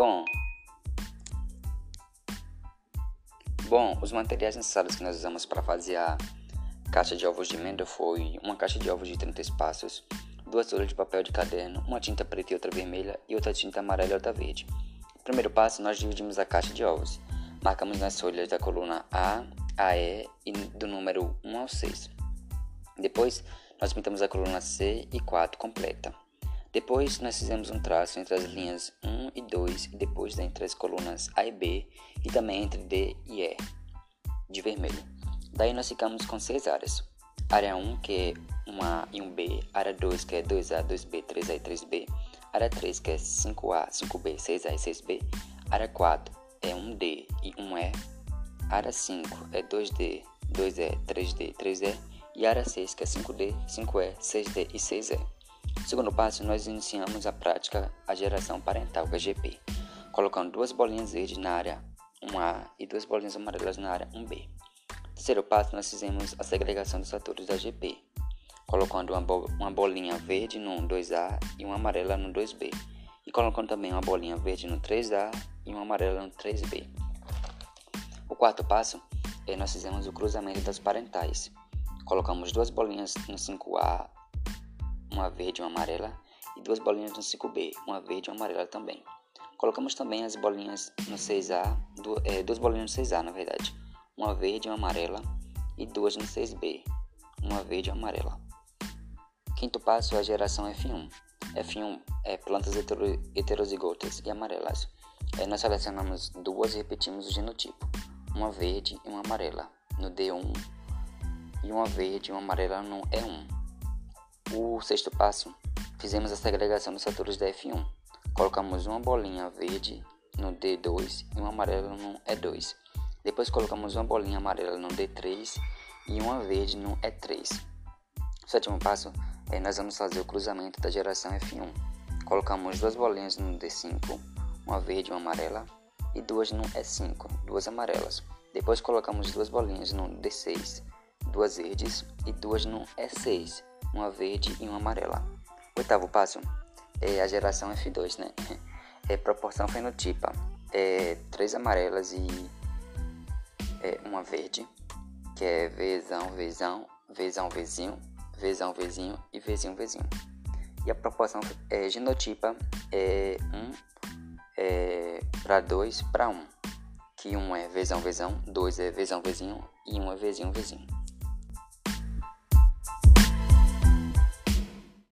Bom, bom, os materiais necessários que nós usamos para fazer a caixa de ovos de amêndoa foi uma caixa de ovos de 30 espaços, duas folhas de papel de caderno, uma tinta preta e outra vermelha e outra tinta amarela e outra verde. Primeiro passo, nós dividimos a caixa de ovos. Marcamos nas folhas da coluna A, AE e do número 1 ao 6. Depois, nós pintamos a coluna C e 4 completa. Depois, nós fizemos um traço entre as linhas 1 e 2 e depois entre as colunas A e B e também entre D e E, de vermelho. Daí nós ficamos com seis áreas. Área 1, que é 1A e 1B. Área 2, que é 2A, 2B, 3A e 3B. Área 3, que é 5A, 5B, 6A e 6B. Área 4 é 1D e 1E. Área 5 é 2D, 2E, 3D, 3E. E área 6, que é 5D, 5E, 6D e 6E. Segundo passo, nós iniciamos a prática a geração parental VGP, colocando duas bolinhas verdes na área 1A e duas bolinhas amarelas na área 1B. Terceiro passo, nós fizemos a segregação dos fatores da GP, colocando uma, bo uma bolinha verde no 2A e uma amarela no 2B, e colocando também uma bolinha verde no 3A e uma amarela no 3B. O quarto passo é nós fizemos o cruzamento das parentais. Colocamos duas bolinhas no 5A uma verde e uma amarela, e duas bolinhas no 5B, uma verde e uma amarela também. Colocamos também as bolinhas no 6A, é, duas bolinhas no 6A na verdade, uma verde e uma amarela, e duas no 6B, uma verde e uma amarela. Quinto passo é a geração F1. F1 é plantas heterozigotas e amarelas. Aí nós selecionamos duas e repetimos o genotipo, uma verde e uma amarela no D1 e uma verde e uma amarela no E1. O sexto passo, fizemos a segregação dos fatores da F1. Colocamos uma bolinha verde no D2 e uma amarela no E2. Depois colocamos uma bolinha amarela no D3 e uma verde no E3. O sétimo passo é nós vamos fazer o cruzamento da geração F1. Colocamos duas bolinhas no D5, uma verde e uma amarela, e duas no E5, duas amarelas. Depois colocamos duas bolinhas no D6, duas verdes e duas no E6, uma verde e uma amarela. Oitavo passo é a geração F2, né? É proporção fenotipa. É três amarelas e é uma verde, que é Vzão, Vzão, Vzão, Vzinho, Vzão, Vzinho e Vzinho, Vzinho. E a proporção é, genotipa é 1 é, para 2 para 1, que 1 é Vzão, Vzão, 2 é Vzão, Vzinho e 1 é Vzinho, Vzinho.